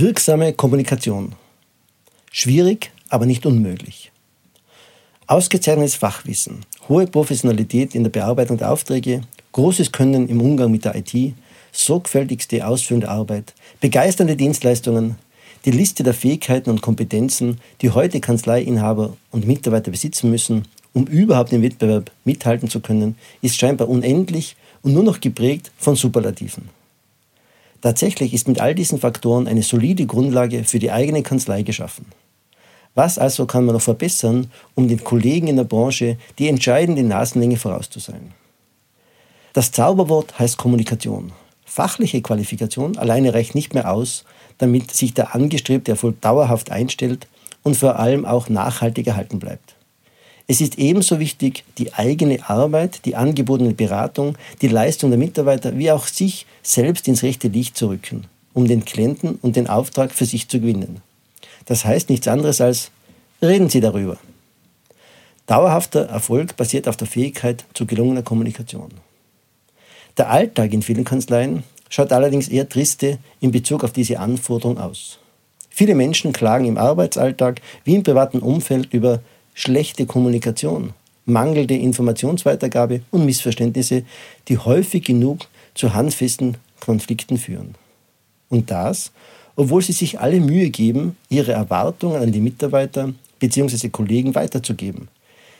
Wirksame Kommunikation. Schwierig, aber nicht unmöglich. Ausgezeichnetes Fachwissen, hohe Professionalität in der Bearbeitung der Aufträge, großes Können im Umgang mit der IT, sorgfältigste ausführende Arbeit, begeisternde Dienstleistungen, die Liste der Fähigkeiten und Kompetenzen, die heute Kanzleiinhaber und Mitarbeiter besitzen müssen, um überhaupt im Wettbewerb mithalten zu können, ist scheinbar unendlich und nur noch geprägt von Superlativen. Tatsächlich ist mit all diesen Faktoren eine solide Grundlage für die eigene Kanzlei geschaffen. Was also kann man noch verbessern, um den Kollegen in der Branche die entscheidende Nasenlänge voraus zu sein? Das Zauberwort heißt Kommunikation. Fachliche Qualifikation alleine reicht nicht mehr aus, damit sich der angestrebte Erfolg dauerhaft einstellt und vor allem auch nachhaltig erhalten bleibt. Es ist ebenso wichtig, die eigene Arbeit, die angebotene Beratung, die Leistung der Mitarbeiter wie auch sich selbst ins rechte Licht zu rücken, um den Klienten und den Auftrag für sich zu gewinnen. Das heißt nichts anderes als, reden Sie darüber. Dauerhafter Erfolg basiert auf der Fähigkeit zu gelungener Kommunikation. Der Alltag in vielen Kanzleien schaut allerdings eher triste in Bezug auf diese Anforderung aus. Viele Menschen klagen im Arbeitsalltag wie im privaten Umfeld über schlechte Kommunikation, mangelnde Informationsweitergabe und Missverständnisse, die häufig genug zu handfesten Konflikten führen. Und das, obwohl sie sich alle Mühe geben, ihre Erwartungen an die Mitarbeiter bzw. Kollegen weiterzugeben,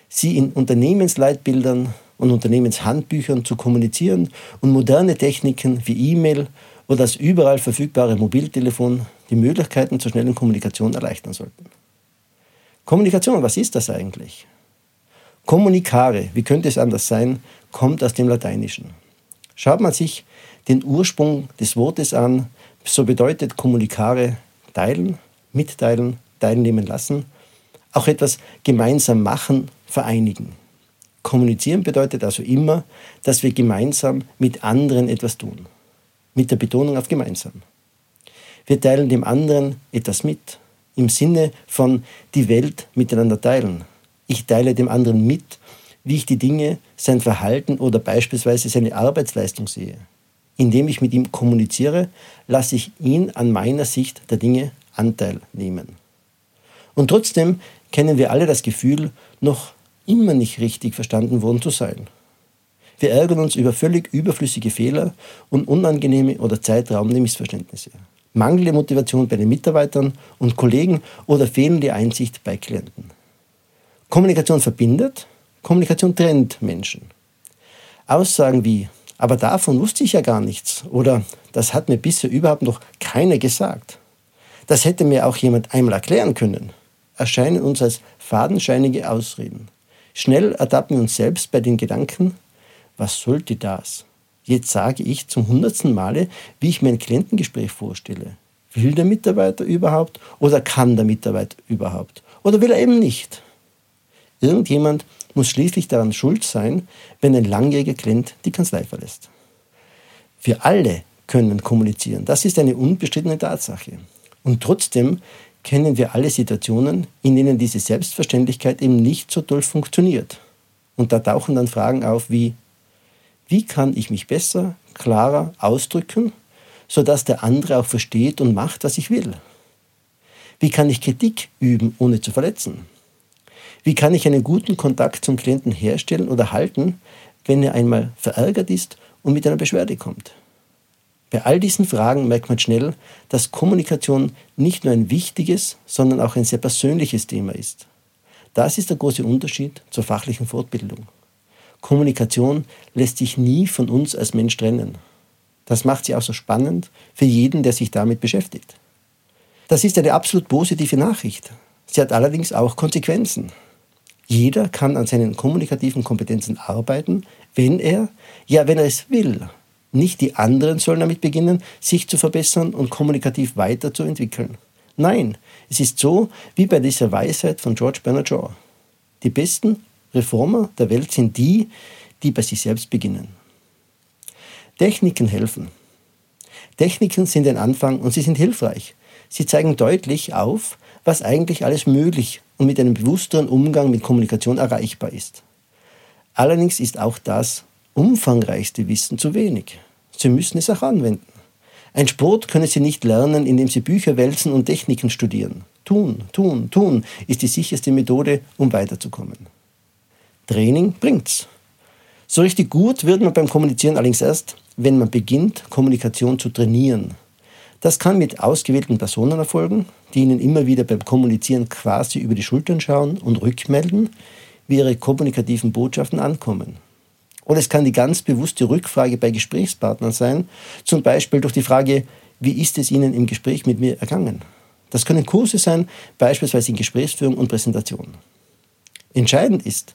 sie in Unternehmensleitbildern und Unternehmenshandbüchern zu kommunizieren und moderne Techniken wie E-Mail oder das überall verfügbare Mobiltelefon die Möglichkeiten zur schnellen Kommunikation erleichtern sollten. Kommunikation, was ist das eigentlich? Kommunicare, wie könnte es anders sein, kommt aus dem Lateinischen. Schaut man sich den Ursprung des Wortes an, so bedeutet Kommunicare teilen, mitteilen, teilnehmen lassen, auch etwas gemeinsam machen, vereinigen. Kommunizieren bedeutet also immer, dass wir gemeinsam mit anderen etwas tun. Mit der Betonung auf gemeinsam. Wir teilen dem anderen etwas mit, im Sinne von die Welt miteinander teilen. Ich teile dem anderen mit, wie ich die Dinge, sein Verhalten oder beispielsweise seine Arbeitsleistung sehe. Indem ich mit ihm kommuniziere, lasse ich ihn an meiner Sicht der Dinge Anteil nehmen. Und trotzdem kennen wir alle das Gefühl, noch immer nicht richtig verstanden worden zu sein. Wir ärgern uns über völlig überflüssige Fehler und unangenehme oder zeitraubende Missverständnisse mangelnde Motivation bei den Mitarbeitern und Kollegen oder fehlende Einsicht bei Klienten. Kommunikation verbindet, Kommunikation trennt Menschen. Aussagen wie, aber davon wusste ich ja gar nichts oder das hat mir bisher überhaupt noch keiner gesagt. Das hätte mir auch jemand einmal erklären können, erscheinen uns als fadenscheinige Ausreden. Schnell ertappen wir uns selbst bei den Gedanken, was sollte das? Jetzt sage ich zum hundertsten Male, wie ich mir ein Klientengespräch vorstelle. Will der Mitarbeiter überhaupt oder kann der Mitarbeiter überhaupt? Oder will er eben nicht? Irgendjemand muss schließlich daran schuld sein, wenn ein langjähriger Klient die Kanzlei verlässt. Wir alle können kommunizieren. Das ist eine unbestrittene Tatsache. Und trotzdem kennen wir alle Situationen, in denen diese Selbstverständlichkeit eben nicht so toll funktioniert. Und da tauchen dann Fragen auf wie, wie kann ich mich besser, klarer ausdrücken, sodass der andere auch versteht und macht, was ich will? Wie kann ich Kritik üben, ohne zu verletzen? Wie kann ich einen guten Kontakt zum Klienten herstellen oder halten, wenn er einmal verärgert ist und mit einer Beschwerde kommt? Bei all diesen Fragen merkt man schnell, dass Kommunikation nicht nur ein wichtiges, sondern auch ein sehr persönliches Thema ist. Das ist der große Unterschied zur fachlichen Fortbildung. Kommunikation lässt sich nie von uns als Mensch trennen. Das macht sie auch so spannend für jeden, der sich damit beschäftigt. Das ist eine absolut positive Nachricht. Sie hat allerdings auch Konsequenzen. Jeder kann an seinen kommunikativen Kompetenzen arbeiten, wenn er, ja, wenn er es will. Nicht die anderen sollen damit beginnen, sich zu verbessern und kommunikativ weiterzuentwickeln. Nein, es ist so wie bei dieser Weisheit von George Bernard Shaw. Die besten Reformer der Welt sind die, die bei sich selbst beginnen. Techniken helfen. Techniken sind ein Anfang und sie sind hilfreich. Sie zeigen deutlich auf, was eigentlich alles möglich und mit einem bewussteren Umgang mit Kommunikation erreichbar ist. Allerdings ist auch das umfangreichste Wissen zu wenig. Sie müssen es auch anwenden. Ein Sport können Sie nicht lernen, indem Sie Bücher wälzen und Techniken studieren. Tun, tun, tun ist die sicherste Methode, um weiterzukommen. Training bringt's. So richtig gut wird man beim Kommunizieren allerdings erst, wenn man beginnt, Kommunikation zu trainieren. Das kann mit ausgewählten Personen erfolgen, die Ihnen immer wieder beim Kommunizieren quasi über die Schultern schauen und rückmelden, wie Ihre kommunikativen Botschaften ankommen. Oder es kann die ganz bewusste Rückfrage bei Gesprächspartnern sein, zum Beispiel durch die Frage, wie ist es Ihnen im Gespräch mit mir ergangen? Das können Kurse sein, beispielsweise in Gesprächsführung und Präsentation. Entscheidend ist,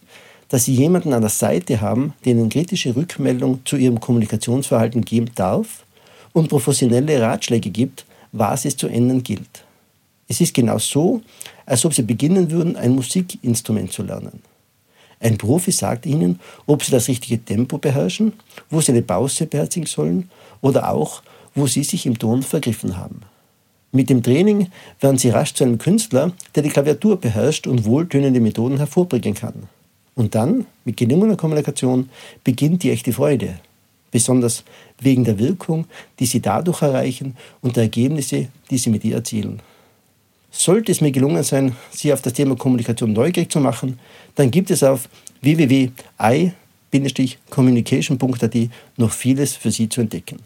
dass Sie jemanden an der Seite haben, der Ihnen kritische Rückmeldung zu Ihrem Kommunikationsverhalten geben darf und professionelle Ratschläge gibt, was es zu ändern gilt. Es ist genau so, als ob Sie beginnen würden, ein Musikinstrument zu lernen. Ein Profi sagt Ihnen, ob Sie das richtige Tempo beherrschen, wo Sie eine Pause beherzigen sollen oder auch, wo Sie sich im Ton vergriffen haben. Mit dem Training werden Sie rasch zu einem Künstler, der die Klaviatur beherrscht und wohltönende Methoden hervorbringen kann. Und dann, mit gelungener Kommunikation, beginnt die echte Freude. Besonders wegen der Wirkung, die Sie dadurch erreichen und der Ergebnisse, die Sie mit ihr erzielen. Sollte es mir gelungen sein, Sie auf das Thema Kommunikation neugierig zu machen, dann gibt es auf www.i-communication.at noch vieles für Sie zu entdecken.